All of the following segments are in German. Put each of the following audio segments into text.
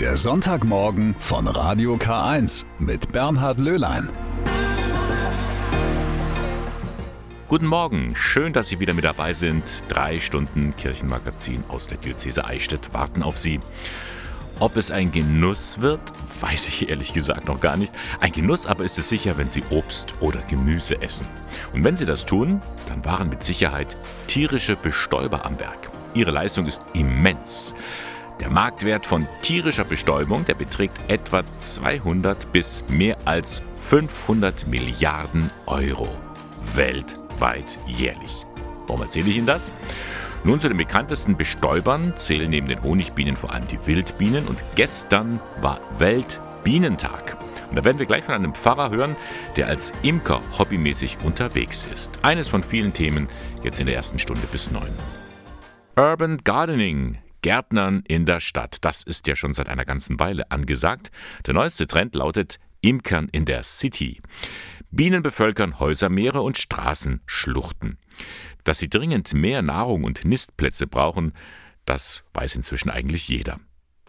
Der Sonntagmorgen von Radio K1 mit Bernhard Löhlein. Guten Morgen, schön, dass Sie wieder mit dabei sind. Drei Stunden Kirchenmagazin aus der Diözese Eichstätt warten auf Sie. Ob es ein Genuss wird, weiß ich ehrlich gesagt noch gar nicht. Ein Genuss aber ist es sicher, wenn Sie Obst oder Gemüse essen. Und wenn Sie das tun, dann waren mit Sicherheit tierische Bestäuber am Werk. Ihre Leistung ist immens. Der Marktwert von tierischer Bestäubung, der beträgt etwa 200 bis mehr als 500 Milliarden Euro weltweit jährlich. Warum erzähle ich Ihnen das? Nun zu den bekanntesten Bestäubern zählen neben den Honigbienen vor allem die Wildbienen und gestern war Weltbienentag. Und da werden wir gleich von einem Pfarrer hören, der als Imker hobbymäßig unterwegs ist. Eines von vielen Themen jetzt in der ersten Stunde bis neun. Urban Gardening, Gärtnern in der Stadt. Das ist ja schon seit einer ganzen Weile angesagt. Der neueste Trend lautet Imkern in der City. Bienen bevölkern Häuser, Meere und Straßenschluchten. Dass sie dringend mehr Nahrung und Nistplätze brauchen, das weiß inzwischen eigentlich jeder.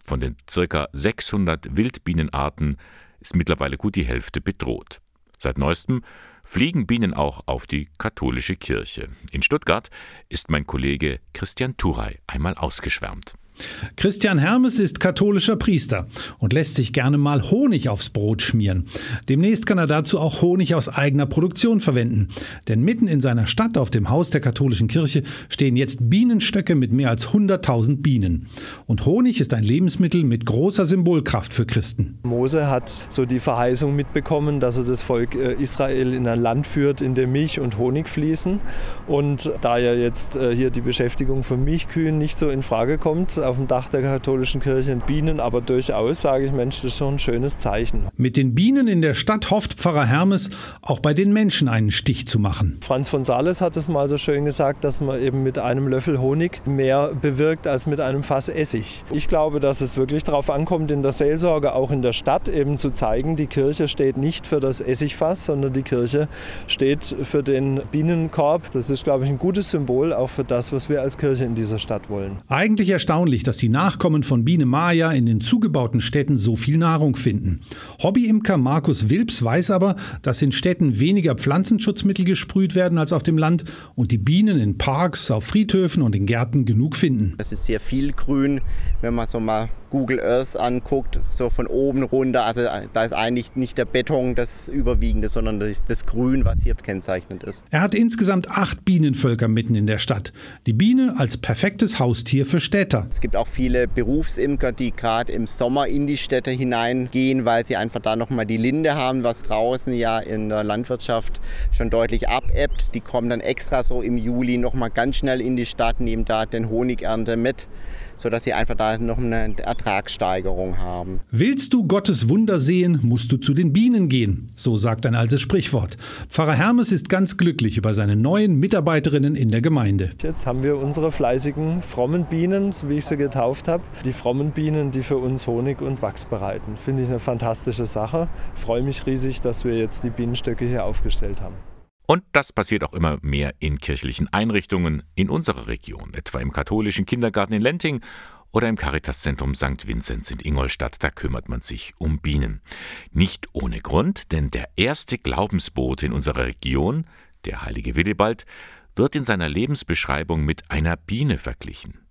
Von den circa 600 Wildbienenarten ist mittlerweile gut die Hälfte bedroht. Seit neuestem fliegen Bienen auch auf die katholische Kirche. In Stuttgart ist mein Kollege Christian Turey einmal ausgeschwärmt. Christian Hermes ist katholischer Priester und lässt sich gerne mal Honig aufs Brot schmieren. Demnächst kann er dazu auch Honig aus eigener Produktion verwenden. Denn mitten in seiner Stadt auf dem Haus der katholischen Kirche stehen jetzt Bienenstöcke mit mehr als 100.000 Bienen. Und Honig ist ein Lebensmittel mit großer Symbolkraft für Christen. Mose hat so die Verheißung mitbekommen, dass er das Volk äh, Israel in ein Land führt, in dem Milch und Honig fließen. Und da ja jetzt äh, hier die Beschäftigung von Milchkühen nicht so in Frage kommt, auf dem Dach der katholischen Kirche Bienen, aber durchaus sage ich, Mensch, das ist schon ein schönes Zeichen. Mit den Bienen in der Stadt hofft Pfarrer Hermes auch bei den Menschen einen Stich zu machen. Franz von Sales hat es mal so schön gesagt, dass man eben mit einem Löffel Honig mehr bewirkt als mit einem Fass Essig. Ich glaube, dass es wirklich darauf ankommt, in der Seelsorge, auch in der Stadt eben zu zeigen, die Kirche steht nicht für das Essigfass, sondern die Kirche steht für den Bienenkorb. Das ist, glaube ich, ein gutes Symbol auch für das, was wir als Kirche in dieser Stadt wollen. Eigentlich erstaunlich, dass die Nachkommen von Biene Maya in den zugebauten Städten so viel Nahrung finden. Hobbyimker Markus Wilps weiß aber, dass in Städten weniger Pflanzenschutzmittel gesprüht werden als auf dem Land und die Bienen in Parks, auf Friedhöfen und in Gärten genug finden. Es ist sehr viel Grün, wenn man so mal Google Earth anguckt, so von oben runter, also da ist eigentlich nicht der Beton das Überwiegende, sondern das, das Grün, was hier kennzeichnend ist. Er hat insgesamt acht Bienenvölker mitten in der Stadt. Die Biene als perfektes Haustier für Städter. Es gibt auch viele Berufsimker, die gerade im Sommer in die Städte hineingehen, weil sie einfach da nochmal die Linde haben, was draußen ja in der Landwirtschaft schon deutlich abebbt. Die kommen dann extra so im Juli nochmal ganz schnell in die Stadt, nehmen da den Honigernte mit sodass sie einfach da noch eine Ertragssteigerung haben. Willst du Gottes Wunder sehen, musst du zu den Bienen gehen, so sagt ein altes Sprichwort. Pfarrer Hermes ist ganz glücklich über seine neuen Mitarbeiterinnen in der Gemeinde. Jetzt haben wir unsere fleißigen, frommen Bienen, so wie ich sie getauft habe. Die frommen Bienen, die für uns Honig und Wachs bereiten. Finde ich eine fantastische Sache. Freue mich riesig, dass wir jetzt die Bienenstöcke hier aufgestellt haben. Und das passiert auch immer mehr in kirchlichen Einrichtungen in unserer Region, etwa im katholischen Kindergarten in Lenting oder im Caritas-Zentrum St. Vinzenz in Ingolstadt, da kümmert man sich um Bienen. Nicht ohne Grund, denn der erste Glaubensbote in unserer Region, der heilige Willibald, wird in seiner Lebensbeschreibung mit einer Biene verglichen.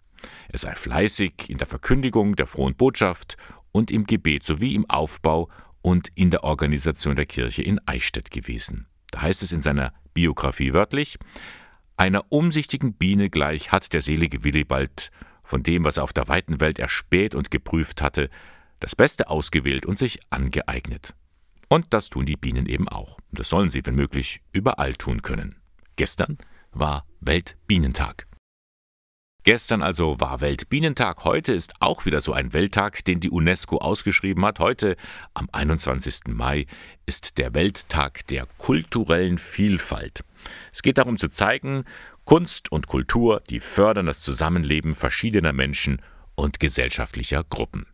Er sei fleißig in der Verkündigung der frohen Botschaft und im Gebet sowie im Aufbau und in der Organisation der Kirche in Eichstätt gewesen. Da heißt es in seiner Biografie wörtlich, einer umsichtigen Biene gleich hat der selige Willibald von dem, was er auf der weiten Welt erspäht und geprüft hatte, das Beste ausgewählt und sich angeeignet. Und das tun die Bienen eben auch. Das sollen sie, wenn möglich, überall tun können. Gestern war Weltbienentag. Gestern also war Weltbienentag, heute ist auch wieder so ein Welttag, den die UNESCO ausgeschrieben hat. Heute, am 21. Mai, ist der Welttag der kulturellen Vielfalt. Es geht darum zu zeigen, Kunst und Kultur, die fördern das Zusammenleben verschiedener Menschen und gesellschaftlicher Gruppen.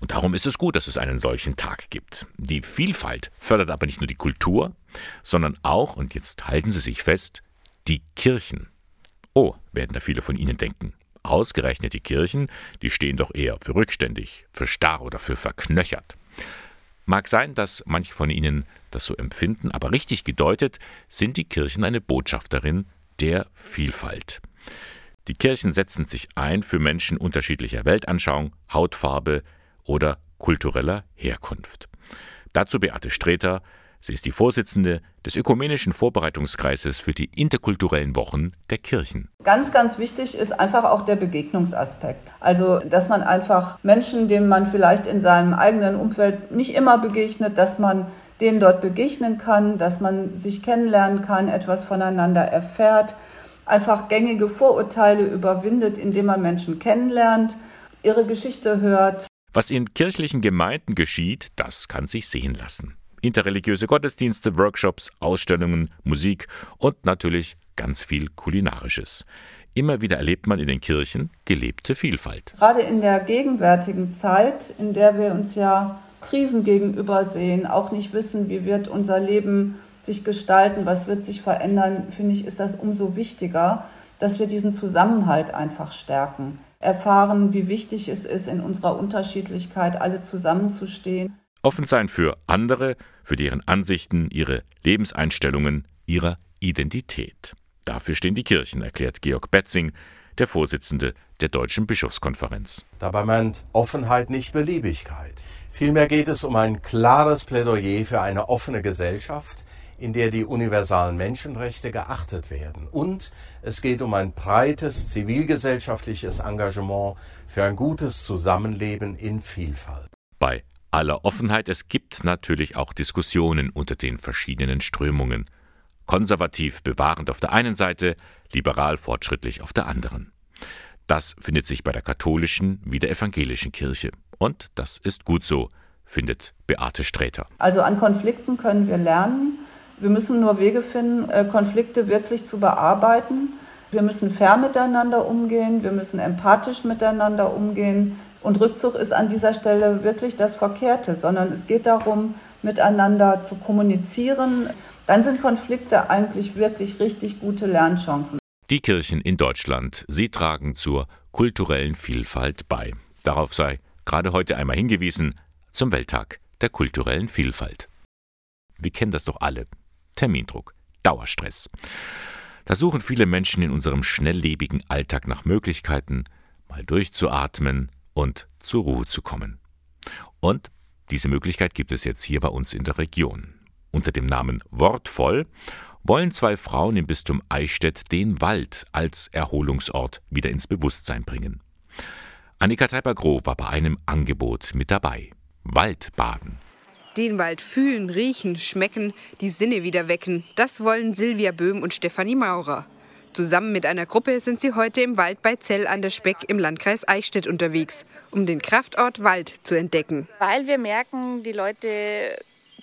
Und darum ist es gut, dass es einen solchen Tag gibt. Die Vielfalt fördert aber nicht nur die Kultur, sondern auch, und jetzt halten Sie sich fest, die Kirchen. Oh, werden da viele von Ihnen denken. Ausgerechnet die Kirchen, die stehen doch eher für rückständig, für starr oder für verknöchert. Mag sein, dass manche von Ihnen das so empfinden, aber richtig gedeutet sind die Kirchen eine Botschafterin der Vielfalt. Die Kirchen setzen sich ein für Menschen unterschiedlicher Weltanschauung, Hautfarbe oder kultureller Herkunft. Dazu Beate Streter, Sie ist die Vorsitzende des Ökumenischen Vorbereitungskreises für die interkulturellen Wochen der Kirchen. Ganz, ganz wichtig ist einfach auch der Begegnungsaspekt. Also, dass man einfach Menschen, denen man vielleicht in seinem eigenen Umfeld nicht immer begegnet, dass man denen dort begegnen kann, dass man sich kennenlernen kann, etwas voneinander erfährt, einfach gängige Vorurteile überwindet, indem man Menschen kennenlernt, ihre Geschichte hört. Was in kirchlichen Gemeinden geschieht, das kann sich sehen lassen interreligiöse Gottesdienste, Workshops, Ausstellungen, Musik und natürlich ganz viel Kulinarisches. Immer wieder erlebt man in den Kirchen gelebte Vielfalt. Gerade in der gegenwärtigen Zeit, in der wir uns ja Krisen gegenüber sehen, auch nicht wissen, wie wird unser Leben sich gestalten, was wird sich verändern, finde ich, ist das umso wichtiger, dass wir diesen Zusammenhalt einfach stärken. Erfahren, wie wichtig es ist, in unserer Unterschiedlichkeit alle zusammenzustehen. Offen sein für andere, für deren Ansichten, ihre Lebenseinstellungen, ihrer Identität. Dafür stehen die Kirchen, erklärt Georg Betzing, der Vorsitzende der Deutschen Bischofskonferenz. Dabei meint Offenheit nicht Beliebigkeit. Vielmehr geht es um ein klares Plädoyer für eine offene Gesellschaft, in der die universalen Menschenrechte geachtet werden. Und es geht um ein breites zivilgesellschaftliches Engagement für ein gutes Zusammenleben in Vielfalt. Bei aller Offenheit, es gibt natürlich auch Diskussionen unter den verschiedenen Strömungen. Konservativ bewahrend auf der einen Seite, liberal fortschrittlich auf der anderen. Das findet sich bei der katholischen wie der evangelischen Kirche. Und das ist gut so, findet Beate Sträter. Also an Konflikten können wir lernen. Wir müssen nur Wege finden, äh, Konflikte wirklich zu bearbeiten. Wir müssen fair miteinander umgehen, wir müssen empathisch miteinander umgehen. Und Rückzug ist an dieser Stelle wirklich das Verkehrte, sondern es geht darum, miteinander zu kommunizieren. Dann sind Konflikte eigentlich wirklich richtig gute Lernchancen. Die Kirchen in Deutschland, sie tragen zur kulturellen Vielfalt bei. Darauf sei gerade heute einmal hingewiesen zum Welttag der kulturellen Vielfalt. Wir kennen das doch alle. Termindruck, Dauerstress. Da suchen viele Menschen in unserem schnelllebigen Alltag nach Möglichkeiten, mal durchzuatmen, und zur Ruhe zu kommen. Und diese Möglichkeit gibt es jetzt hier bei uns in der Region. Unter dem Namen Wortvoll wollen zwei Frauen im Bistum Eichstätt den Wald als Erholungsort wieder ins Bewusstsein bringen. Annika Teiper-Groh war bei einem Angebot mit dabei. Waldbaden. Den Wald fühlen, riechen, schmecken, die Sinne wieder wecken. Das wollen Silvia Böhm und Stefanie Maurer. Zusammen mit einer Gruppe sind sie heute im Wald bei Zell an der Speck im Landkreis Eichstätt unterwegs, um den Kraftort Wald zu entdecken. Weil wir merken, die Leute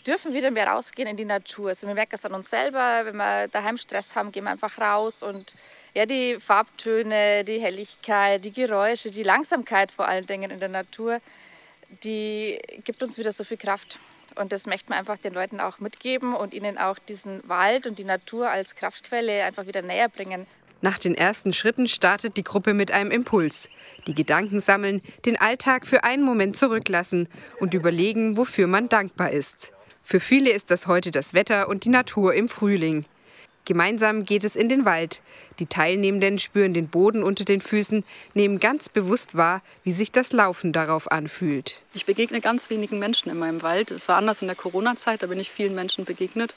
dürfen wieder mehr rausgehen in die Natur. Also wir merken es an uns selber, wenn wir daheim Stress haben, gehen wir einfach raus und ja, die Farbtöne, die Helligkeit, die Geräusche, die Langsamkeit vor allen Dingen in der Natur, die gibt uns wieder so viel Kraft. Und das möchten wir einfach den Leuten auch mitgeben und ihnen auch diesen Wald und die Natur als Kraftquelle einfach wieder näher bringen. Nach den ersten Schritten startet die Gruppe mit einem Impuls. Die Gedanken sammeln, den Alltag für einen Moment zurücklassen und überlegen, wofür man dankbar ist. Für viele ist das heute das Wetter und die Natur im Frühling. Gemeinsam geht es in den Wald. Die Teilnehmenden spüren den Boden unter den Füßen, nehmen ganz bewusst wahr, wie sich das Laufen darauf anfühlt. Ich begegne ganz wenigen Menschen in meinem Wald. Es war anders in der Corona-Zeit, da bin ich vielen Menschen begegnet.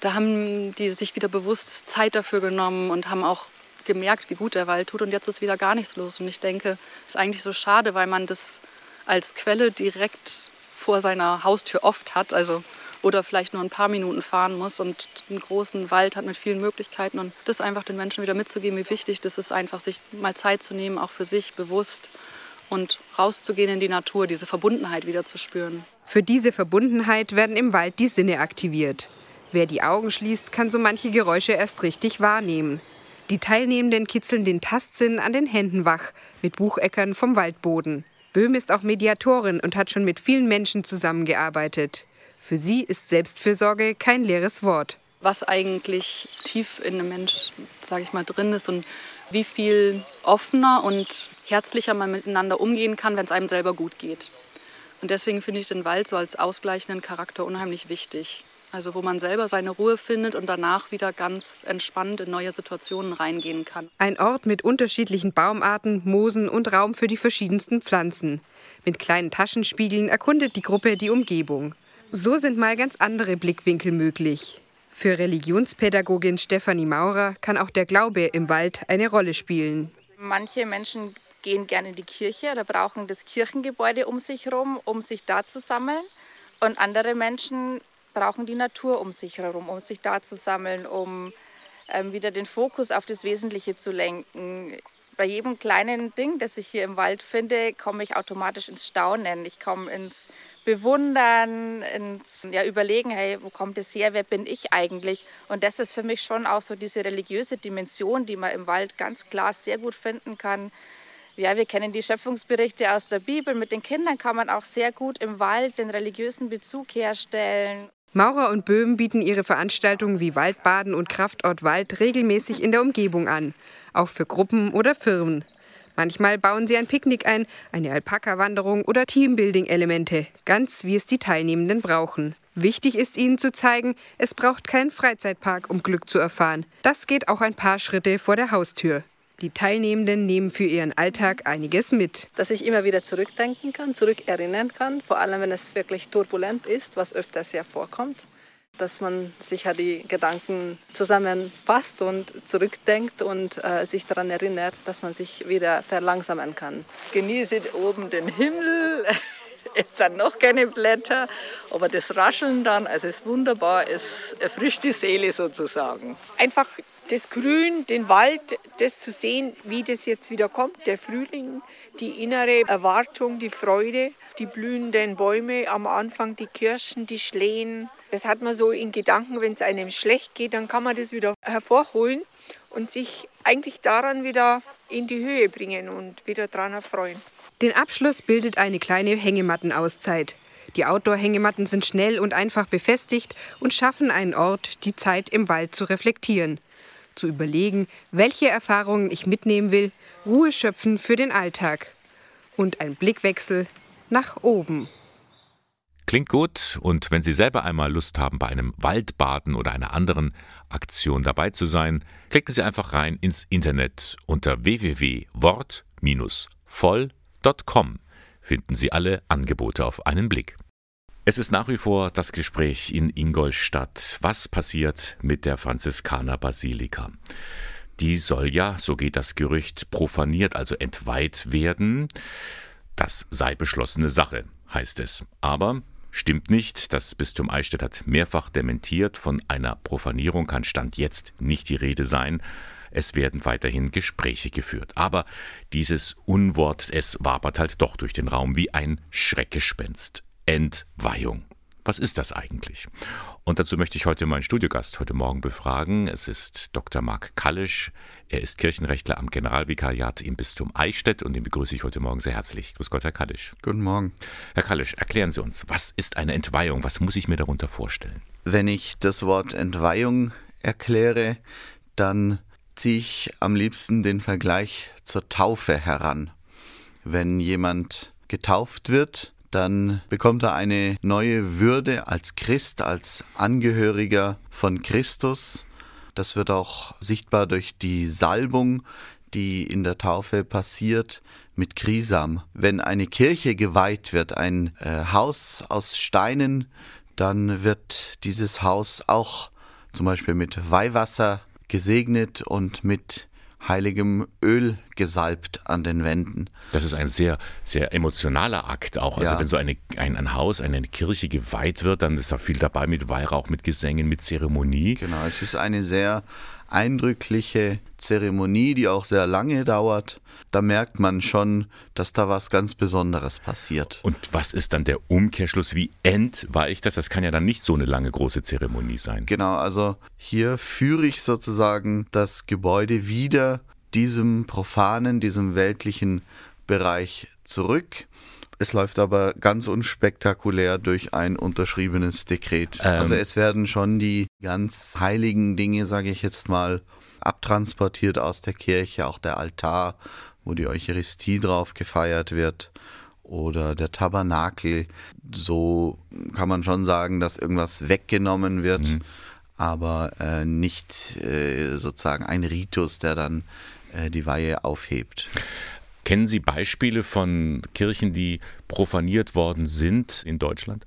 Da haben die sich wieder bewusst Zeit dafür genommen und haben auch gemerkt, wie gut der Wald tut. Und jetzt ist wieder gar nichts los. Und ich denke, es ist eigentlich so schade, weil man das als Quelle direkt vor seiner Haustür oft hat. Also oder vielleicht nur ein paar Minuten fahren muss und einen großen Wald hat mit vielen Möglichkeiten. Und das einfach den Menschen wieder mitzugeben, wie wichtig das ist, einfach sich mal Zeit zu nehmen, auch für sich bewusst und rauszugehen in die Natur, diese Verbundenheit wieder zu spüren. Für diese Verbundenheit werden im Wald die Sinne aktiviert. Wer die Augen schließt, kann so manche Geräusche erst richtig wahrnehmen. Die Teilnehmenden kitzeln den Tastsinn an den Händen wach mit Bucheckern vom Waldboden. Böhm ist auch Mediatorin und hat schon mit vielen Menschen zusammengearbeitet. Für sie ist Selbstfürsorge kein leeres Wort. Was eigentlich tief in einem Mensch, sage ich mal, drin ist und wie viel offener und herzlicher man miteinander umgehen kann, wenn es einem selber gut geht. Und deswegen finde ich den Wald so als ausgleichenden Charakter unheimlich wichtig. Also wo man selber seine Ruhe findet und danach wieder ganz entspannt in neue Situationen reingehen kann. Ein Ort mit unterschiedlichen Baumarten, Moosen und Raum für die verschiedensten Pflanzen. Mit kleinen Taschenspiegeln erkundet die Gruppe die Umgebung. So sind mal ganz andere Blickwinkel möglich. Für Religionspädagogin Stefanie Maurer kann auch der Glaube im Wald eine Rolle spielen. Manche Menschen gehen gerne in die Kirche oder brauchen das Kirchengebäude um sich herum, um sich da zu sammeln. Und andere Menschen brauchen die Natur um sich herum, um sich da zu sammeln, um ähm, wieder den Fokus auf das Wesentliche zu lenken. Bei jedem kleinen Ding, das ich hier im Wald finde, komme ich automatisch ins Staunen. Ich komme ins Bewundern, ins ja, Überlegen, hey, wo kommt es her, wer bin ich eigentlich? Und das ist für mich schon auch so diese religiöse Dimension, die man im Wald ganz klar sehr gut finden kann. Ja, wir kennen die Schöpfungsberichte aus der Bibel. Mit den Kindern kann man auch sehr gut im Wald den religiösen Bezug herstellen. Maurer und Böhm bieten ihre Veranstaltungen wie Waldbaden und Kraftort Wald regelmäßig in der Umgebung an, auch für Gruppen oder Firmen. Manchmal bauen sie ein Picknick ein, eine Alpaka-Wanderung oder Teambuilding-Elemente, ganz wie es die Teilnehmenden brauchen. Wichtig ist ihnen zu zeigen, es braucht keinen Freizeitpark, um Glück zu erfahren. Das geht auch ein paar Schritte vor der Haustür. Die Teilnehmenden nehmen für ihren Alltag einiges mit. Dass ich immer wieder zurückdenken kann, zurückerinnern kann, vor allem wenn es wirklich turbulent ist, was öfters ja vorkommt. Dass man sich ja die Gedanken zusammenfasst und zurückdenkt und äh, sich daran erinnert, dass man sich wieder verlangsamen kann. Genieße oben den Himmel. Jetzt sind noch keine Blätter, aber das Rascheln dann, also es ist wunderbar, es erfrischt die Seele sozusagen. Einfach das Grün, den Wald, das zu sehen, wie das jetzt wieder kommt, der Frühling, die innere Erwartung, die Freude, die blühenden Bäume am Anfang, die Kirschen, die Schlehen. Das hat man so in Gedanken, wenn es einem schlecht geht, dann kann man das wieder hervorholen und sich eigentlich daran wieder in die Höhe bringen und wieder daran erfreuen. Den Abschluss bildet eine kleine Hängemattenauszeit. Die Outdoor-Hängematten sind schnell und einfach befestigt und schaffen einen Ort, die Zeit im Wald zu reflektieren zu überlegen, welche Erfahrungen ich mitnehmen will, Ruhe schöpfen für den Alltag und ein Blickwechsel nach oben. Klingt gut und wenn Sie selber einmal Lust haben, bei einem Waldbaden oder einer anderen Aktion dabei zu sein, klicken Sie einfach rein ins Internet unter www.wort-voll.com finden Sie alle Angebote auf einen Blick. Es ist nach wie vor das Gespräch in Ingolstadt. Was passiert mit der Franziskanerbasilika? Die soll ja, so geht das Gerücht, profaniert, also entweiht werden. Das sei beschlossene Sache, heißt es. Aber stimmt nicht. Das Bistum Eichstätt hat mehrfach dementiert. Von einer Profanierung kann Stand jetzt nicht die Rede sein. Es werden weiterhin Gespräche geführt. Aber dieses Unwort, es wabert halt doch durch den Raum wie ein Schreckgespenst. Entweihung. Was ist das eigentlich? Und dazu möchte ich heute meinen Studiogast heute Morgen befragen. Es ist Dr. Marc Kallisch. Er ist Kirchenrechtler am Generalvikariat im Bistum Eichstätt und den begrüße ich heute Morgen sehr herzlich. Grüß Gott, Herr Kallisch. Guten Morgen. Herr Kallisch, erklären Sie uns, was ist eine Entweihung? Was muss ich mir darunter vorstellen? Wenn ich das Wort Entweihung erkläre, dann ziehe ich am liebsten den Vergleich zur Taufe heran. Wenn jemand getauft wird, dann bekommt er eine neue Würde als Christ, als Angehöriger von Christus. Das wird auch sichtbar durch die Salbung, die in der Taufe passiert mit Krisam. Wenn eine Kirche geweiht wird, ein äh, Haus aus Steinen, dann wird dieses Haus auch zum Beispiel mit Weihwasser gesegnet und mit heiligem Öl gesalbt an den Wänden. Das ist ein sehr, sehr emotionaler Akt auch. Also ja. wenn so eine, ein, ein Haus, eine Kirche geweiht wird, dann ist da viel dabei mit Weihrauch, mit Gesängen, mit Zeremonie. Genau, es ist eine sehr eindrückliche Zeremonie, die auch sehr lange dauert. Da merkt man schon, dass da was ganz Besonderes passiert. Und was ist dann der Umkehrschluss? Wie entweicht das? Das kann ja dann nicht so eine lange große Zeremonie sein. Genau, also hier führe ich sozusagen das Gebäude wieder diesem profanen, diesem weltlichen Bereich zurück. Es läuft aber ganz unspektakulär durch ein unterschriebenes Dekret. Ähm. Also es werden schon die ganz heiligen Dinge, sage ich jetzt mal, abtransportiert aus der Kirche, auch der Altar, wo die Eucharistie drauf gefeiert wird oder der Tabernakel. So kann man schon sagen, dass irgendwas weggenommen wird, mhm. aber äh, nicht äh, sozusagen ein Ritus, der dann äh, die Weihe aufhebt. Kennen Sie Beispiele von Kirchen, die profaniert worden sind in Deutschland?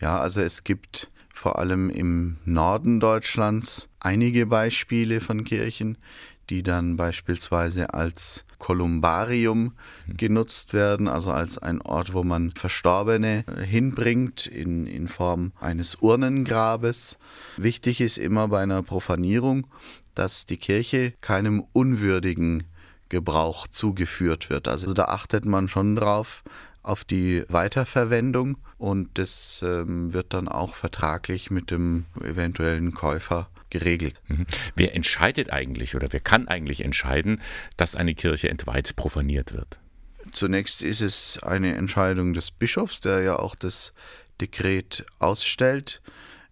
Ja, also es gibt vor allem im Norden Deutschlands einige Beispiele von Kirchen, die dann beispielsweise als Kolumbarium genutzt werden, also als ein Ort, wo man Verstorbene hinbringt in, in Form eines Urnengrabes. Wichtig ist immer bei einer Profanierung, dass die Kirche keinem unwürdigen Gebrauch zugeführt wird. Also da achtet man schon drauf, auf die Weiterverwendung und das ähm, wird dann auch vertraglich mit dem eventuellen Käufer geregelt. Mhm. Wer entscheidet eigentlich oder wer kann eigentlich entscheiden, dass eine Kirche entweiht profaniert wird? Zunächst ist es eine Entscheidung des Bischofs, der ja auch das Dekret ausstellt.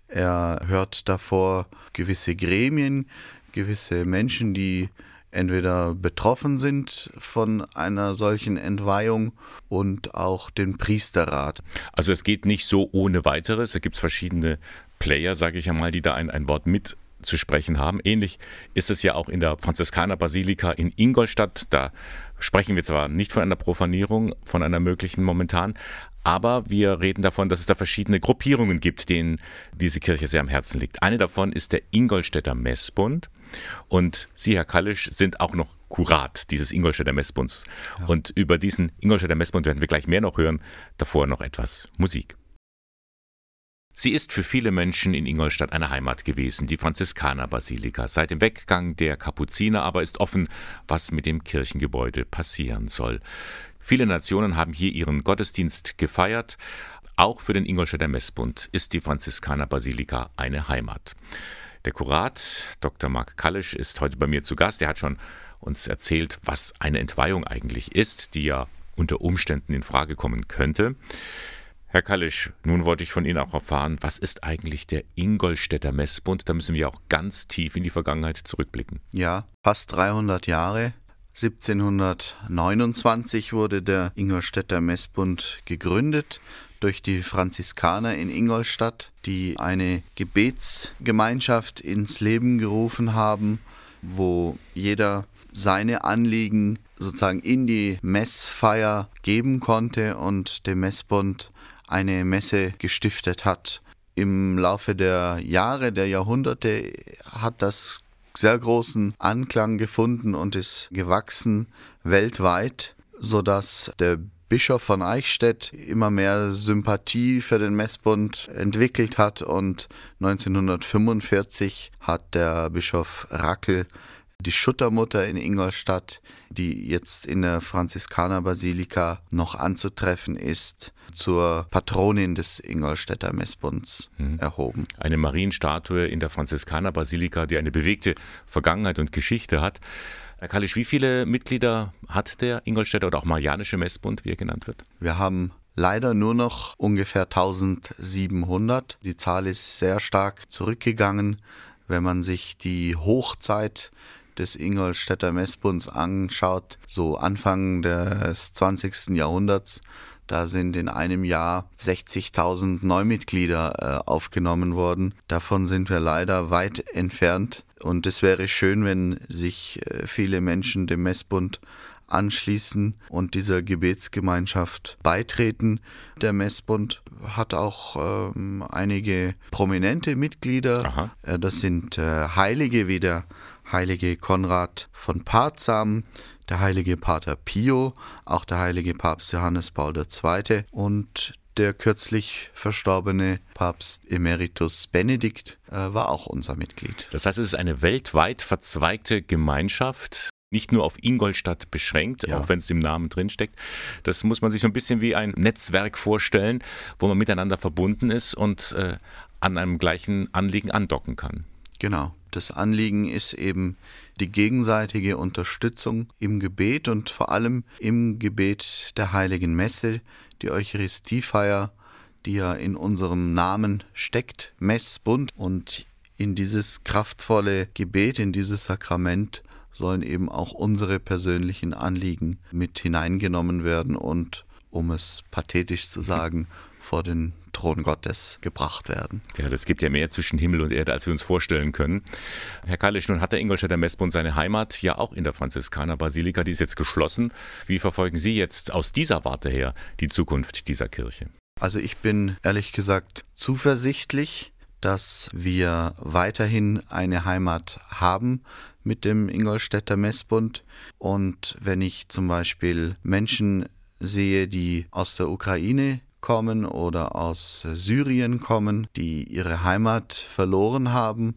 Er hört davor gewisse Gremien, gewisse Menschen, die entweder betroffen sind von einer solchen Entweihung und auch den Priesterrat. Also es geht nicht so ohne weiteres. Da gibt es verschiedene Player, sage ich einmal, die da ein, ein Wort mit zu sprechen haben. Ähnlich ist es ja auch in der Franziskanerbasilika in Ingolstadt. Da sprechen wir zwar nicht von einer Profanierung, von einer möglichen momentan, aber wir reden davon, dass es da verschiedene Gruppierungen gibt, denen diese Kirche sehr am Herzen liegt. Eine davon ist der Ingolstädter Messbund. Und Sie, Herr Kallisch, sind auch noch Kurat dieses Ingolstädter Messbunds. Ja. Und über diesen Ingolstädter Messbund werden wir gleich mehr noch hören. Davor noch etwas Musik. Sie ist für viele Menschen in Ingolstadt eine Heimat gewesen, die Franziskanerbasilika. Seit dem Weggang der Kapuziner aber ist offen, was mit dem Kirchengebäude passieren soll. Viele Nationen haben hier ihren Gottesdienst gefeiert. Auch für den Ingolstädter Messbund ist die Franziskanerbasilika eine Heimat. Der Kurat, Dr. Marc Kallisch, ist heute bei mir zu Gast. Er hat schon uns erzählt, was eine Entweihung eigentlich ist, die ja unter Umständen in Frage kommen könnte. Herr Kallisch, nun wollte ich von Ihnen auch erfahren, was ist eigentlich der Ingolstädter Messbund? Da müssen wir auch ganz tief in die Vergangenheit zurückblicken. Ja, fast 300 Jahre. 1729 wurde der Ingolstädter Messbund gegründet durch die Franziskaner in Ingolstadt, die eine Gebetsgemeinschaft ins Leben gerufen haben, wo jeder seine Anliegen sozusagen in die Messfeier geben konnte und der Messbund eine Messe gestiftet hat. Im Laufe der Jahre, der Jahrhunderte hat das sehr großen Anklang gefunden und ist gewachsen weltweit, sodass der Bischof von Eichstätt immer mehr Sympathie für den Messbund entwickelt hat und 1945 hat der Bischof Rackel die Schuttermutter in Ingolstadt, die jetzt in der Franziskanerbasilika noch anzutreffen ist, zur Patronin des Ingolstädter Messbunds hm. erhoben. Eine Marienstatue in der Franziskanerbasilika, die eine bewegte Vergangenheit und Geschichte hat. Herr Kalisch, wie viele Mitglieder hat der Ingolstädter oder auch Marianische Messbund, wie er genannt wird? Wir haben leider nur noch ungefähr 1700. Die Zahl ist sehr stark zurückgegangen. Wenn man sich die Hochzeit des Ingolstädter Messbunds anschaut, so Anfang des 20. Jahrhunderts, da sind in einem Jahr 60.000 Neumitglieder äh, aufgenommen worden. Davon sind wir leider weit entfernt. Und es wäre schön, wenn sich äh, viele Menschen dem Messbund anschließen und dieser Gebetsgemeinschaft beitreten. Der Messbund hat auch ähm, einige prominente Mitglieder. Äh, das sind äh, Heilige wie der heilige Konrad von Parzam, der heilige Pater Pio, auch der heilige Papst Johannes Paul II. und der kürzlich verstorbene Papst Emeritus Benedikt äh, war auch unser Mitglied. Das heißt, es ist eine weltweit verzweigte Gemeinschaft, nicht nur auf Ingolstadt beschränkt, ja. auch wenn es im Namen drinsteckt. Das muss man sich so ein bisschen wie ein Netzwerk vorstellen, wo man miteinander verbunden ist und äh, an einem gleichen Anliegen andocken kann. Genau. Das Anliegen ist eben die gegenseitige Unterstützung im Gebet und vor allem im Gebet der heiligen Messe, die Eucharistiefeier, die ja in unserem Namen steckt, Messbund. Und in dieses kraftvolle Gebet, in dieses Sakrament sollen eben auch unsere persönlichen Anliegen mit hineingenommen werden und, um es pathetisch zu sagen, vor den Thron Gottes gebracht werden. Ja, das gibt ja mehr zwischen Himmel und Erde, als wir uns vorstellen können. Herr Kalisch, nun hat der Ingolstädter Messbund seine Heimat ja auch in der Franziskanerbasilika, die ist jetzt geschlossen. Wie verfolgen Sie jetzt aus dieser Warte her die Zukunft dieser Kirche? Also ich bin ehrlich gesagt zuversichtlich, dass wir weiterhin eine Heimat haben mit dem Ingolstädter Messbund. Und wenn ich zum Beispiel Menschen sehe, die aus der Ukraine kommen oder aus Syrien kommen, die ihre Heimat verloren haben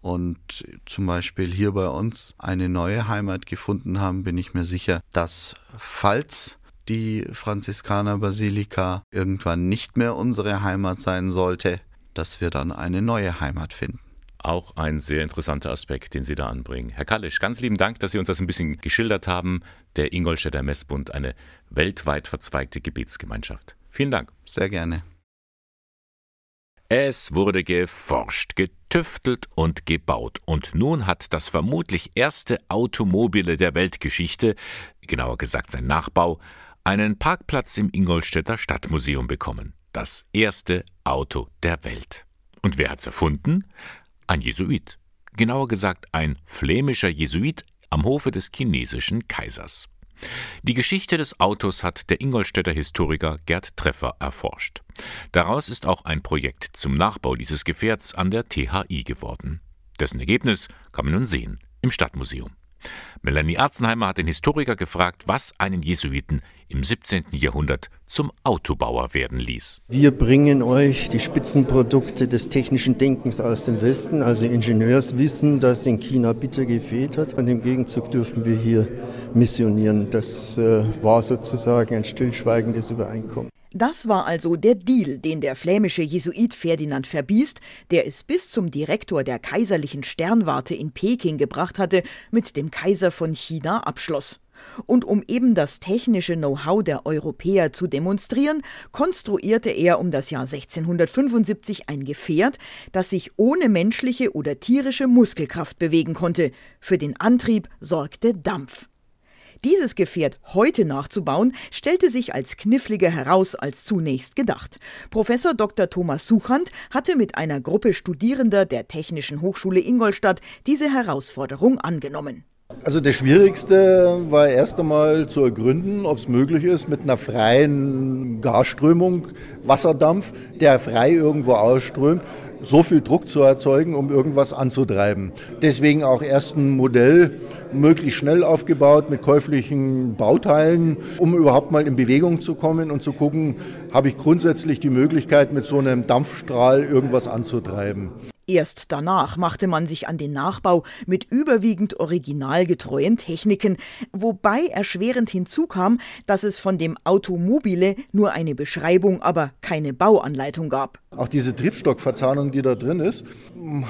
und zum Beispiel hier bei uns eine neue Heimat gefunden haben, bin ich mir sicher, dass falls die Franziskanerbasilika irgendwann nicht mehr unsere Heimat sein sollte, dass wir dann eine neue Heimat finden. Auch ein sehr interessanter Aspekt, den Sie da anbringen. Herr Kallisch, ganz lieben Dank, dass Sie uns das ein bisschen geschildert haben. Der Ingolstädter Messbund, eine weltweit verzweigte Gebetsgemeinschaft. Vielen Dank. Sehr gerne. Es wurde geforscht, getüftelt und gebaut. Und nun hat das vermutlich erste Automobile der Weltgeschichte, genauer gesagt sein Nachbau, einen Parkplatz im Ingolstädter Stadtmuseum bekommen. Das erste Auto der Welt. Und wer hat's erfunden? Ein Jesuit. Genauer gesagt ein flämischer Jesuit am Hofe des chinesischen Kaisers. Die Geschichte des Autos hat der Ingolstädter Historiker Gerd Treffer erforscht. Daraus ist auch ein Projekt zum Nachbau dieses Gefährts an der THI geworden. Dessen Ergebnis kann man nun sehen im Stadtmuseum. Melanie Arzenheimer hat den Historiker gefragt, was einen Jesuiten im 17. Jahrhundert zum Autobauer werden ließ. Wir bringen euch die Spitzenprodukte des technischen Denkens aus dem Westen, also Ingenieurswissen, das in China bitter gefehlt hat. Und im Gegenzug dürfen wir hier missionieren. Das äh, war sozusagen ein stillschweigendes Übereinkommen. Das war also der Deal, den der flämische Jesuit Ferdinand Verbiest, der es bis zum Direktor der kaiserlichen Sternwarte in Peking gebracht hatte, mit dem Kaiser von China abschloss. Und um eben das technische Know-how der Europäer zu demonstrieren, konstruierte er um das Jahr 1675 ein Gefährt, das sich ohne menschliche oder tierische Muskelkraft bewegen konnte. Für den Antrieb sorgte Dampf. Dieses Gefährt heute nachzubauen, stellte sich als kniffliger heraus als zunächst gedacht. Professor Dr. Thomas Suchand hatte mit einer Gruppe Studierender der Technischen Hochschule Ingolstadt diese Herausforderung angenommen. Also das Schwierigste war erst einmal zu ergründen, ob es möglich ist, mit einer freien Gasströmung, Wasserdampf, der frei irgendwo ausströmt, so viel Druck zu erzeugen, um irgendwas anzutreiben. Deswegen auch erst ein Modell möglichst schnell aufgebaut mit käuflichen Bauteilen, um überhaupt mal in Bewegung zu kommen und zu gucken, habe ich grundsätzlich die Möglichkeit, mit so einem Dampfstrahl irgendwas anzutreiben. Erst danach machte man sich an den Nachbau mit überwiegend originalgetreuen Techniken, wobei erschwerend hinzukam, dass es von dem Automobile nur eine Beschreibung, aber keine Bauanleitung gab. Auch diese Triebstockverzahnung, die da drin ist,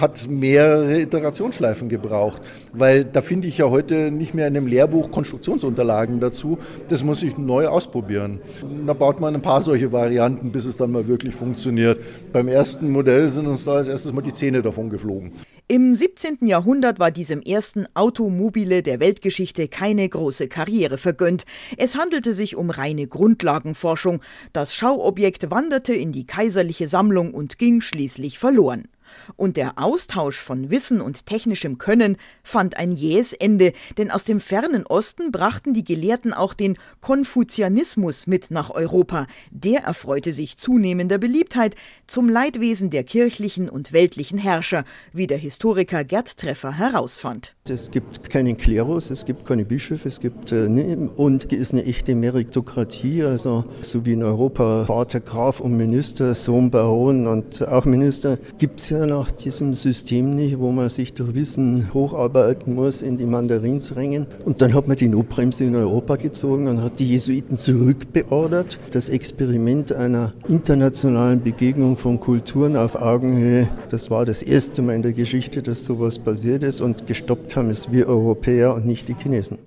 hat mehrere Iterationsschleifen gebraucht, weil da finde ich ja heute nicht mehr in einem Lehrbuch Konstruktionsunterlagen dazu. Das muss ich neu ausprobieren. Da baut man ein paar solche Varianten, bis es dann mal wirklich funktioniert. Beim ersten Modell sind uns da als erstes mal die Zähne davon geflogen. Im 17. Jahrhundert war diesem ersten Automobile der Weltgeschichte keine große Karriere vergönnt. Es handelte sich um reine Grundlagenforschung. Das Schauobjekt wanderte in die kaiserliche Sammlung und ging schließlich verloren. Und der Austausch von Wissen und technischem Können fand ein jähes Ende, denn aus dem fernen Osten brachten die Gelehrten auch den Konfuzianismus mit nach Europa. Der erfreute sich zunehmender Beliebtheit zum Leidwesen der kirchlichen und weltlichen Herrscher, wie der Historiker Gerd Treffer herausfand. Es gibt keinen Klerus, es gibt keine Bischöfe, es gibt äh, ne, und es ist eine echte Meritokratie, also so wie in Europa Vater, Graf und Minister, Sohn, Baron und auch Minister gibt es ja nach diesem System nicht, wo man sich durch Wissen hocharbeiten muss in die Mandarinsrängen. Und dann hat man die Notbremse in Europa gezogen und hat die Jesuiten zurückbeordert. Das Experiment einer internationalen Begegnung von Kulturen auf Augenhöhe, das war das erste Mal in der Geschichte, dass sowas passiert ist und gestoppt haben es wir Europäer und nicht die Chinesen.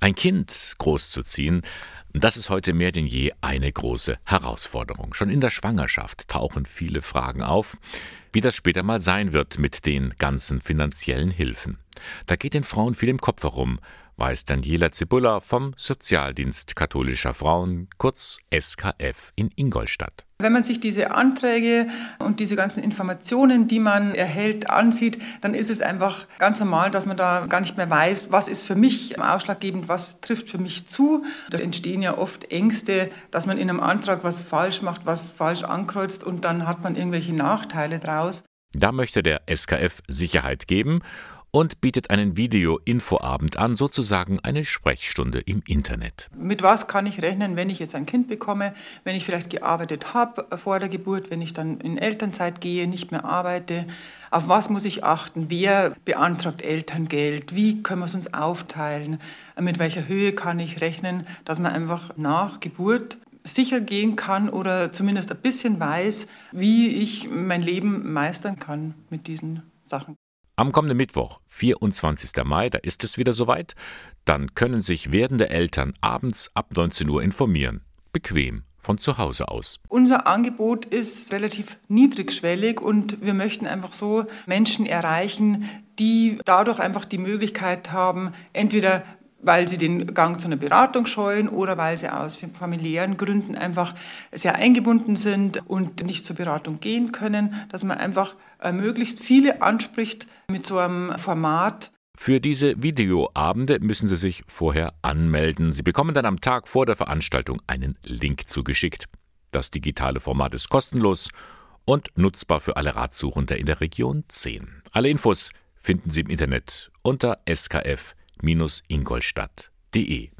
Ein Kind großzuziehen, Das ist heute mehr denn je eine große Herausforderung. Schon in der Schwangerschaft tauchen viele Fragen auf, wie das später mal sein wird mit den ganzen finanziellen Hilfen. Da geht den Frauen viel im Kopf herum, weiß Daniela Zibulla vom Sozialdienst katholischer Frauen, kurz SKF in Ingolstadt. Wenn man sich diese Anträge und diese ganzen Informationen, die man erhält, ansieht, dann ist es einfach ganz normal, dass man da gar nicht mehr weiß, was ist für mich ausschlaggebend, was trifft für mich zu. Da entstehen ja oft Ängste, dass man in einem Antrag was falsch macht, was falsch ankreuzt und dann hat man irgendwelche Nachteile draus. Da möchte der SKF Sicherheit geben und bietet einen Video-Infoabend an, sozusagen eine Sprechstunde im Internet. Mit was kann ich rechnen, wenn ich jetzt ein Kind bekomme, wenn ich vielleicht gearbeitet habe vor der Geburt, wenn ich dann in Elternzeit gehe, nicht mehr arbeite? Auf was muss ich achten? Wer beantragt Elterngeld? Wie können wir es uns aufteilen? Mit welcher Höhe kann ich rechnen, dass man einfach nach Geburt sicher gehen kann oder zumindest ein bisschen weiß, wie ich mein Leben meistern kann mit diesen Sachen. Am kommenden Mittwoch, 24. Mai, da ist es wieder soweit, dann können sich werdende Eltern abends ab 19 Uhr informieren. Bequem von zu Hause aus. Unser Angebot ist relativ niedrigschwellig und wir möchten einfach so Menschen erreichen, die dadurch einfach die Möglichkeit haben, entweder weil sie den Gang zu einer Beratung scheuen oder weil sie aus familiären Gründen einfach sehr eingebunden sind und nicht zur Beratung gehen können, dass man einfach äh, möglichst viele anspricht mit so einem Format. Für diese Videoabende müssen Sie sich vorher anmelden. Sie bekommen dann am Tag vor der Veranstaltung einen Link zugeschickt. Das digitale Format ist kostenlos und nutzbar für alle Ratsuchende in der Region 10. Alle Infos finden Sie im Internet unter skf ingolstadt.de.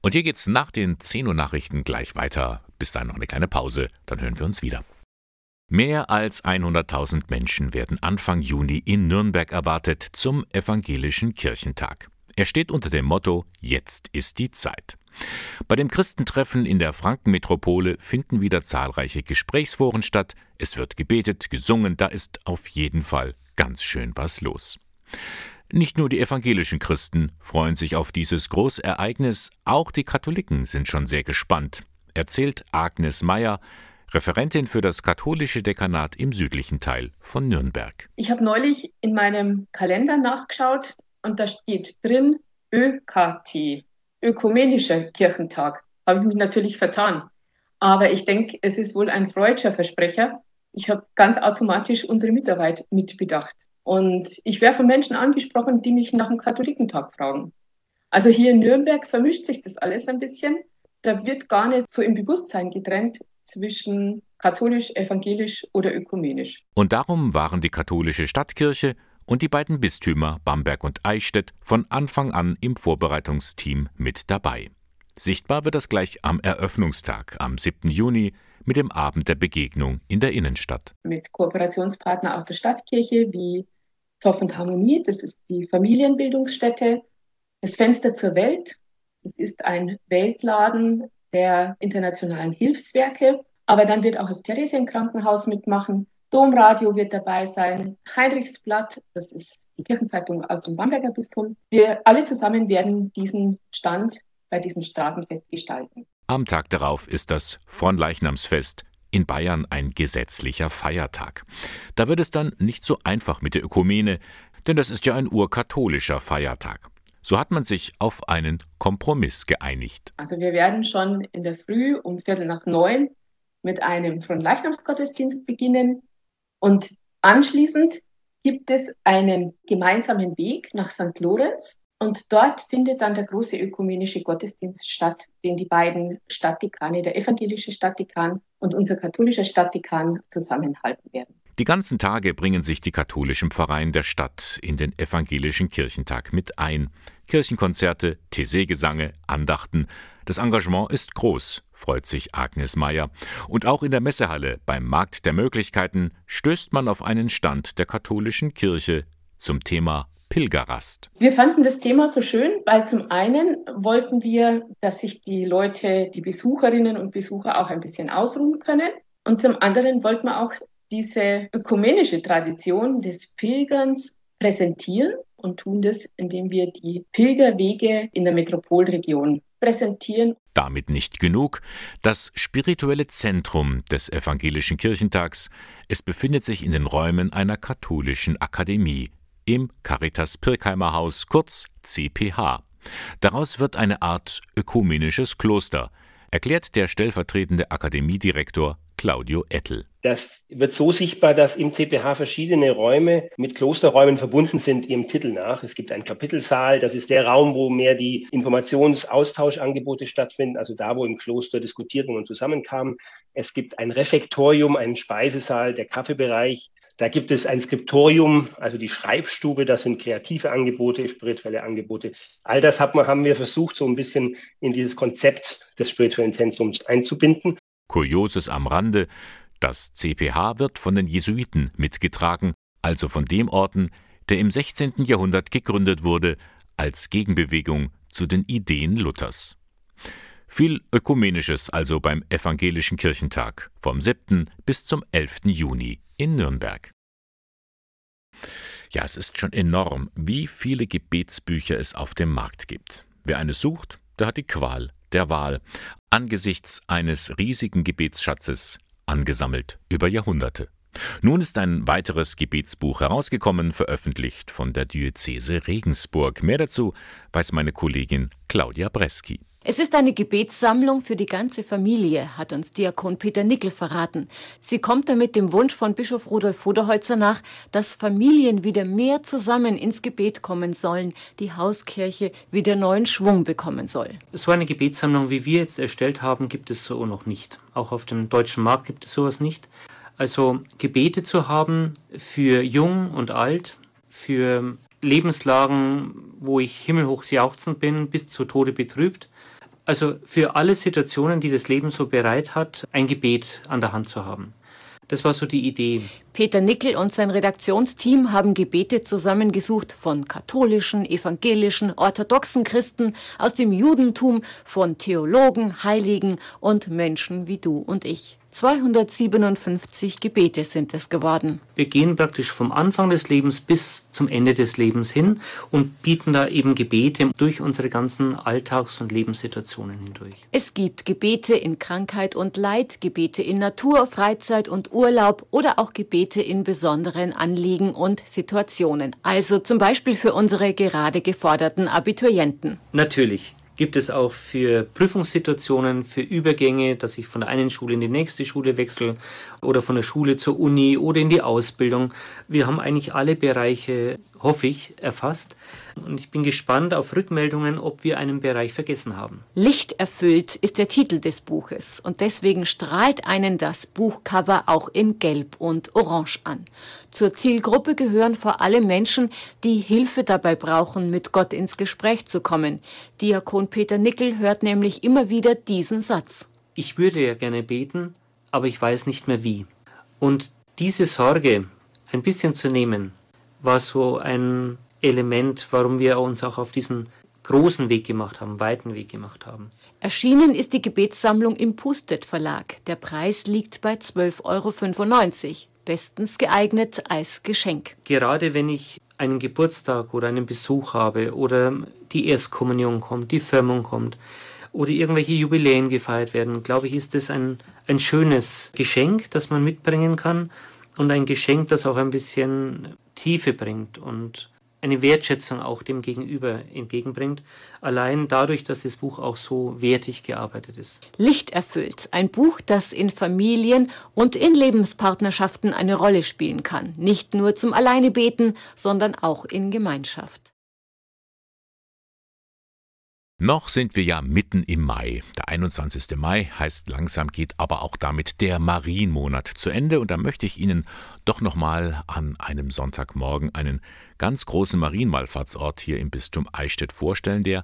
Und hier geht's nach den 10 Uhr Nachrichten gleich weiter. Bis dahin noch eine kleine Pause, dann hören wir uns wieder. Mehr als 100.000 Menschen werden Anfang Juni in Nürnberg erwartet zum Evangelischen Kirchentag. Er steht unter dem Motto Jetzt ist die Zeit. Bei dem Christentreffen in der Frankenmetropole finden wieder zahlreiche Gesprächsforen statt. Es wird gebetet, gesungen, da ist auf jeden Fall ganz schön was los. Nicht nur die evangelischen Christen freuen sich auf dieses Großereignis, auch die Katholiken sind schon sehr gespannt, erzählt Agnes Meyer, Referentin für das katholische Dekanat im südlichen Teil von Nürnberg. Ich habe neulich in meinem Kalender nachgeschaut und da steht drin ÖKT, Ökumenischer Kirchentag. Habe ich mich natürlich vertan. Aber ich denke, es ist wohl ein freudscher Versprecher. Ich habe ganz automatisch unsere Mitarbeit mitbedacht. Und ich werde von Menschen angesprochen, die mich nach dem Katholikentag fragen. Also hier in Nürnberg vermischt sich das alles ein bisschen. Da wird gar nicht so im Bewusstsein getrennt zwischen katholisch, evangelisch oder ökumenisch. Und darum waren die katholische Stadtkirche und die beiden Bistümer Bamberg und Eichstätt von Anfang an im Vorbereitungsteam mit dabei. Sichtbar wird das gleich am Eröffnungstag am 7. Juni mit dem Abend der Begegnung in der Innenstadt. Mit Kooperationspartnern aus der Stadtkirche wie Zoff und Harmonie, das ist die Familienbildungsstätte. Das Fenster zur Welt, das ist ein Weltladen der internationalen Hilfswerke. Aber dann wird auch das Theresienkrankenhaus mitmachen. Domradio wird dabei sein. Heinrichsblatt, das ist die Kirchenzeitung aus dem Bamberger Bistum. Wir alle zusammen werden diesen Stand bei diesem Straßenfest gestalten. Am Tag darauf ist das Fronleichnamsfest in Bayern ein gesetzlicher Feiertag. Da wird es dann nicht so einfach mit der Ökumene, denn das ist ja ein urkatholischer Feiertag. So hat man sich auf einen Kompromiss geeinigt. Also wir werden schon in der Früh um Viertel nach neun mit einem Fronleichnamsgottesdienst beginnen und anschließend gibt es einen gemeinsamen Weg nach St. Lorenz und dort findet dann der große ökumenische Gottesdienst statt, den die beiden Stadtdekane, der evangelische Stadtdekan und unser katholischer Stadtdekan, zusammenhalten werden. Die ganzen Tage bringen sich die katholischen Pfarreien der Stadt in den evangelischen Kirchentag mit ein. Kirchenkonzerte, TC-Gesange, Andachten. Das Engagement ist groß, freut sich Agnes Meyer. Und auch in der Messehalle beim Markt der Möglichkeiten stößt man auf einen Stand der katholischen Kirche zum Thema Pilgerrast. Wir fanden das Thema so schön, weil zum einen wollten wir, dass sich die Leute, die Besucherinnen und Besucher auch ein bisschen ausruhen können. Und zum anderen wollten wir auch diese ökumenische Tradition des Pilgerns präsentieren und tun das, indem wir die Pilgerwege in der Metropolregion präsentieren. damit nicht genug. Das spirituelle Zentrum des evangelischen Kirchentags, es befindet sich in den Räumen einer katholischen Akademie im Caritas Pirkheimer Haus, kurz CPH. Daraus wird eine Art ökumenisches Kloster, erklärt der stellvertretende Akademiedirektor Claudio Ettel. Das wird so sichtbar, dass im CPH verschiedene Räume mit Klosterräumen verbunden sind ihrem Titel nach. Es gibt einen Kapitelsaal, das ist der Raum, wo mehr die Informationsaustauschangebote stattfinden, also da, wo im Kloster diskutierten und zusammenkamen. Es gibt ein Refektorium, einen Speisesaal, der Kaffeebereich. Da gibt es ein Skriptorium, also die Schreibstube, das sind kreative Angebote, spirituelle Angebote. All das haben wir versucht, so ein bisschen in dieses Konzept des spirituellen Zentrums einzubinden. Kurioses am Rande, das CPH wird von den Jesuiten mitgetragen, also von dem Orden, der im 16. Jahrhundert gegründet wurde als Gegenbewegung zu den Ideen Luthers. Viel Ökumenisches also beim Evangelischen Kirchentag vom 7. bis zum 11. Juni in Nürnberg. Ja, es ist schon enorm, wie viele Gebetsbücher es auf dem Markt gibt. Wer eine sucht, der hat die Qual der Wahl angesichts eines riesigen Gebetsschatzes angesammelt über Jahrhunderte. Nun ist ein weiteres Gebetsbuch herausgekommen, veröffentlicht von der Diözese Regensburg. Mehr dazu weiß meine Kollegin Claudia Breski. Es ist eine Gebetssammlung für die ganze Familie, hat uns Diakon Peter Nickel verraten. Sie kommt damit dem Wunsch von Bischof Rudolf Voderholzer nach, dass Familien wieder mehr zusammen ins Gebet kommen sollen, die Hauskirche wieder neuen Schwung bekommen soll. So eine Gebetssammlung, wie wir jetzt erstellt haben, gibt es so noch nicht. Auch auf dem deutschen Markt gibt es sowas nicht. Also Gebete zu haben für jung und alt, für Lebenslagen, wo ich himmelhoch jauchzend bin, bis zu Tode betrübt, also für alle Situationen, die das Leben so bereit hat, ein Gebet an der Hand zu haben. Das war so die Idee. Peter Nickel und sein Redaktionsteam haben Gebete zusammengesucht von katholischen, evangelischen, orthodoxen Christen, aus dem Judentum, von Theologen, Heiligen und Menschen wie du und ich. 257 Gebete sind es geworden. Wir gehen praktisch vom Anfang des Lebens bis zum Ende des Lebens hin und bieten da eben Gebete durch unsere ganzen Alltags- und Lebenssituationen hindurch. Es gibt Gebete in Krankheit und Leid, Gebete in Natur, Freizeit und Urlaub oder auch Gebete in besonderen Anliegen und Situationen. Also zum Beispiel für unsere gerade geforderten Abiturienten. Natürlich gibt es auch für Prüfungssituationen, für Übergänge, dass ich von der einen Schule in die nächste Schule wechsle oder von der Schule zur Uni oder in die Ausbildung. Wir haben eigentlich alle Bereiche, hoffe ich, erfasst. Und ich bin gespannt auf Rückmeldungen, ob wir einen Bereich vergessen haben. Lichterfüllt ist der Titel des Buches und deswegen strahlt einen das Buchcover auch in Gelb und Orange an. Zur Zielgruppe gehören vor allem Menschen, die Hilfe dabei brauchen, mit Gott ins Gespräch zu kommen. Diakon Peter Nickel hört nämlich immer wieder diesen Satz. Ich würde ja gerne beten, aber ich weiß nicht mehr wie. Und diese Sorge ein bisschen zu nehmen, war so ein Element, warum wir uns auch auf diesen großen Weg gemacht haben, weiten Weg gemacht haben. Erschienen ist die Gebetssammlung im Pustet Verlag. Der Preis liegt bei 12,95 Euro. Bestens geeignet als Geschenk. Gerade wenn ich einen Geburtstag oder einen Besuch habe oder die Erstkommunion kommt, die Firmung kommt oder irgendwelche Jubiläen gefeiert werden, glaube ich, ist das ein, ein schönes Geschenk, das man mitbringen kann und ein Geschenk, das auch ein bisschen Tiefe bringt und eine Wertschätzung auch dem Gegenüber entgegenbringt, allein dadurch, dass das Buch auch so wertig gearbeitet ist. Licht erfüllt, ein Buch, das in Familien und in Lebenspartnerschaften eine Rolle spielen kann, nicht nur zum Alleinebeten, sondern auch in Gemeinschaft. Noch sind wir ja mitten im Mai. Der 21. Mai heißt langsam geht aber auch damit der Marienmonat zu Ende und da möchte ich Ihnen doch nochmal an einem Sonntagmorgen einen ganz großen Marienwallfahrtsort hier im Bistum Eichstätt vorstellen, der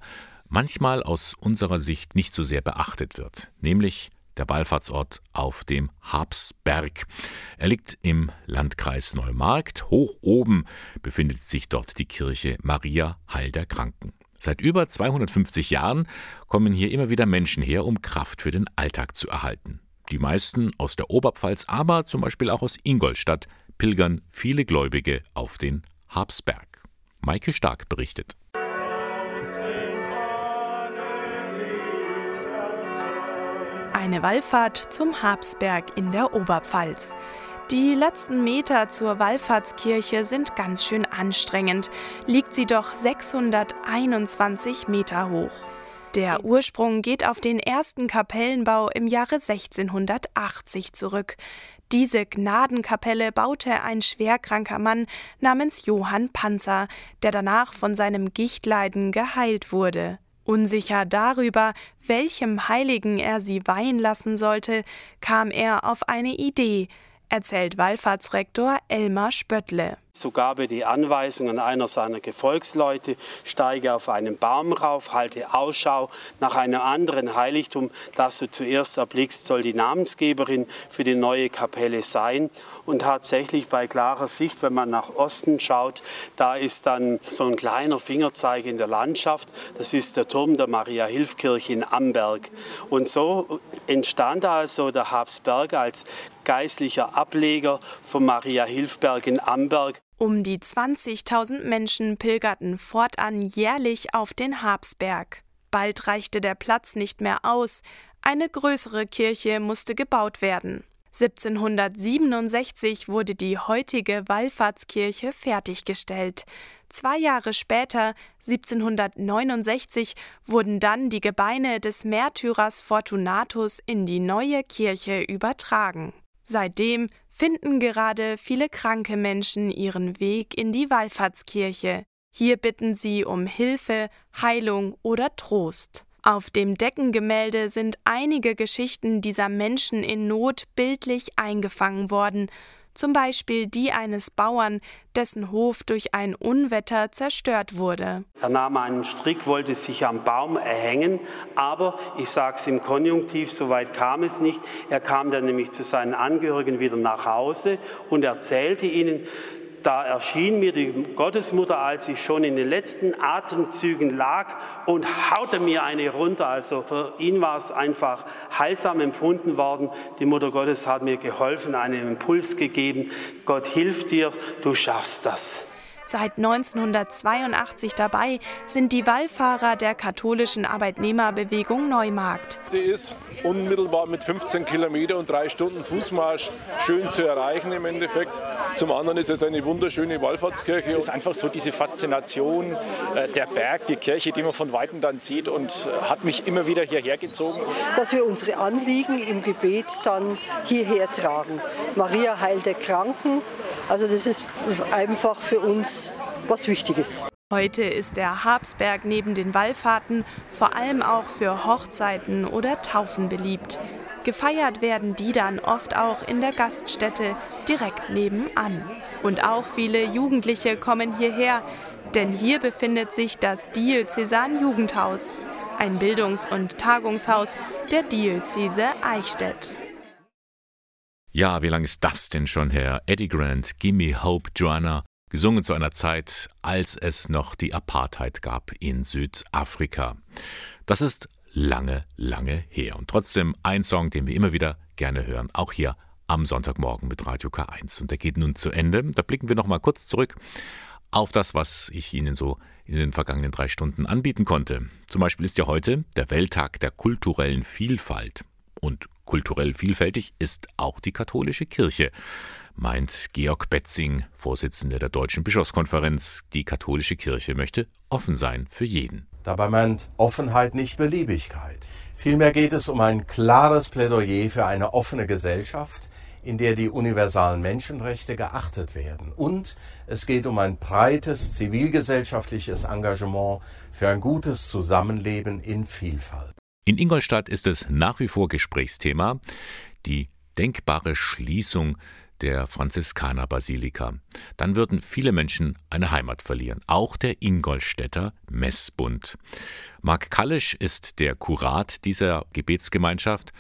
manchmal aus unserer Sicht nicht so sehr beachtet wird, nämlich der Wallfahrtsort auf dem Habsberg. Er liegt im Landkreis Neumarkt. Hoch oben befindet sich dort die Kirche Maria Heil der Kranken. Seit über 250 Jahren kommen hier immer wieder Menschen her, um Kraft für den Alltag zu erhalten. Die meisten aus der Oberpfalz, aber zum Beispiel auch aus Ingolstadt pilgern viele Gläubige auf den Habsberg. Maike Stark berichtet. Eine Wallfahrt zum Habsberg in der Oberpfalz. Die letzten Meter zur Wallfahrtskirche sind ganz schön anstrengend, liegt sie doch 621 Meter hoch. Der Ursprung geht auf den ersten Kapellenbau im Jahre 1680 zurück. Diese Gnadenkapelle baute ein schwerkranker Mann namens Johann Panzer, der danach von seinem Gichtleiden geheilt wurde. Unsicher darüber, welchem Heiligen er sie weihen lassen sollte, kam er auf eine Idee, erzählt Wallfahrtsrektor Elmar Spöttle. So gab er die Anweisung an einer seiner Gefolgsleute, steige auf einen Baum rauf, halte Ausschau nach einem anderen Heiligtum, das du zuerst erblickst, soll die Namensgeberin für die neue Kapelle sein. Und tatsächlich bei klarer Sicht, wenn man nach Osten schaut, da ist dann so ein kleiner Fingerzeig in der Landschaft. Das ist der Turm der Maria-Hilf-Kirche in Amberg. Und so entstand also der Habsberg als geistlicher Ableger vom Maria-Hilfberg in Amberg. Um die 20.000 Menschen pilgerten fortan jährlich auf den Habsberg. Bald reichte der Platz nicht mehr aus, eine größere Kirche musste gebaut werden. 1767 wurde die heutige Wallfahrtskirche fertiggestellt. Zwei Jahre später, 1769, wurden dann die Gebeine des Märtyrers Fortunatus in die neue Kirche übertragen. Seitdem finden gerade viele kranke Menschen ihren Weg in die Wallfahrtskirche. Hier bitten sie um Hilfe, Heilung oder Trost. Auf dem Deckengemälde sind einige Geschichten dieser Menschen in Not bildlich eingefangen worden, zum Beispiel die eines Bauern, dessen Hof durch ein Unwetter zerstört wurde. Er nahm einen Strick, wollte sich am Baum erhängen, aber ich sage es im Konjunktiv, so weit kam es nicht. Er kam dann nämlich zu seinen Angehörigen wieder nach Hause und erzählte ihnen, da erschien mir die Gottesmutter, als ich schon in den letzten Atemzügen lag und haute mir eine runter. Also für ihn war es einfach heilsam empfunden worden. Die Mutter Gottes hat mir geholfen, einen Impuls gegeben. Gott hilft dir, du schaffst das. Seit 1982 dabei sind die Wallfahrer der katholischen Arbeitnehmerbewegung Neumarkt. Sie ist unmittelbar mit 15 Kilometer und drei Stunden Fußmarsch schön zu erreichen im Endeffekt. Zum anderen ist es eine wunderschöne Wallfahrtskirche. Es ist einfach so diese Faszination, äh, der Berg, die Kirche, die man von Weitem dann sieht und äh, hat mich immer wieder hierher gezogen. Dass wir unsere Anliegen im Gebet dann hierher tragen. Maria heilte Kranken, also das ist einfach für uns was Wichtiges. Heute ist der Habsberg neben den Wallfahrten vor allem auch für Hochzeiten oder Taufen beliebt. Gefeiert werden die dann oft auch in der Gaststätte direkt nebenan. Und auch viele Jugendliche kommen hierher, denn hier befindet sich das Diözesan Jugendhaus, ein Bildungs- und Tagungshaus der Diözese Eichstätt. Ja, wie lange ist das denn schon her? Eddie Grant, Gimme Hope, Joanna, gesungen zu einer Zeit, als es noch die Apartheid gab in Südafrika. Das ist lange, lange her. Und trotzdem ein Song, den wir immer wieder gerne hören, auch hier am Sonntagmorgen mit Radio K1. Und der geht nun zu Ende. Da blicken wir noch mal kurz zurück auf das, was ich Ihnen so in den vergangenen drei Stunden anbieten konnte. Zum Beispiel ist ja heute der Welttag der kulturellen Vielfalt. Und kulturell vielfältig ist auch die katholische Kirche, meint Georg Betzing, Vorsitzender der Deutschen Bischofskonferenz. Die katholische Kirche möchte offen sein für jeden. Dabei meint Offenheit nicht Beliebigkeit. Vielmehr geht es um ein klares Plädoyer für eine offene Gesellschaft, in der die universalen Menschenrechte geachtet werden. Und es geht um ein breites zivilgesellschaftliches Engagement für ein gutes Zusammenleben in Vielfalt. In Ingolstadt ist es nach wie vor Gesprächsthema die denkbare Schließung der Franziskanerbasilika. Dann würden viele Menschen eine Heimat verlieren, auch der Ingolstädter Messbund. Marc Kallisch ist der Kurat dieser Gebetsgemeinschaft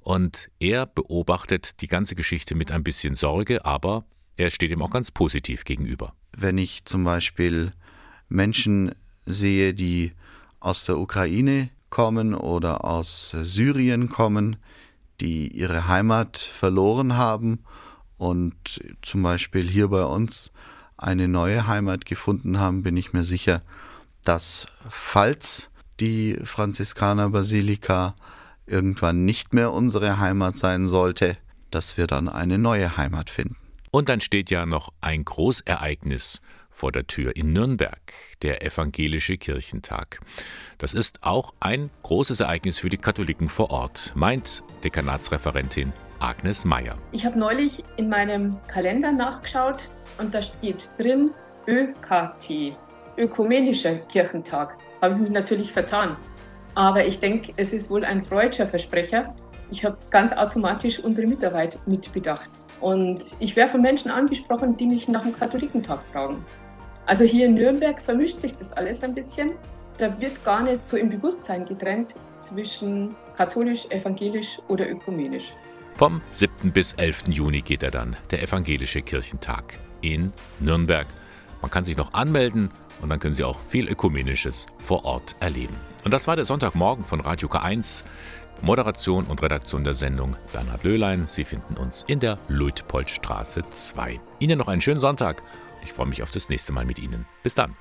und er beobachtet die ganze Geschichte mit ein bisschen Sorge, aber er steht ihm auch ganz positiv gegenüber. Wenn ich zum Beispiel Menschen sehe, die aus der Ukraine kommen oder aus Syrien kommen, die ihre Heimat verloren haben und zum Beispiel hier bei uns eine neue Heimat gefunden haben, bin ich mir sicher, dass falls die Franziskanerbasilika irgendwann nicht mehr unsere Heimat sein sollte, dass wir dann eine neue Heimat finden. Und dann steht ja noch ein Großereignis vor der Tür in Nürnberg, der Evangelische Kirchentag. Das ist auch ein großes Ereignis für die Katholiken vor Ort, meint Dekanatsreferentin Agnes Meyer. Ich habe neulich in meinem Kalender nachgeschaut und da steht drin ÖKT, Ökumenischer Kirchentag. Habe ich mich natürlich vertan. Aber ich denke, es ist wohl ein freudscher Versprecher. Ich habe ganz automatisch unsere Mitarbeit mitbedacht. Und ich werde von Menschen angesprochen, die mich nach dem Katholikentag fragen. Also hier in Nürnberg vermischt sich das alles ein bisschen. Da wird gar nicht so im Bewusstsein getrennt zwischen katholisch, evangelisch oder ökumenisch. Vom 7. bis 11. Juni geht er dann, der Evangelische Kirchentag in Nürnberg. Man kann sich noch anmelden und dann können Sie auch viel Ökumenisches vor Ort erleben. Und das war der Sonntagmorgen von Radio K1. Moderation und Redaktion der Sendung Bernhard Löhlein. Sie finden uns in der Luitpoldstraße 2. Ihnen noch einen schönen Sonntag. Ich freue mich auf das nächste Mal mit Ihnen. Bis dann.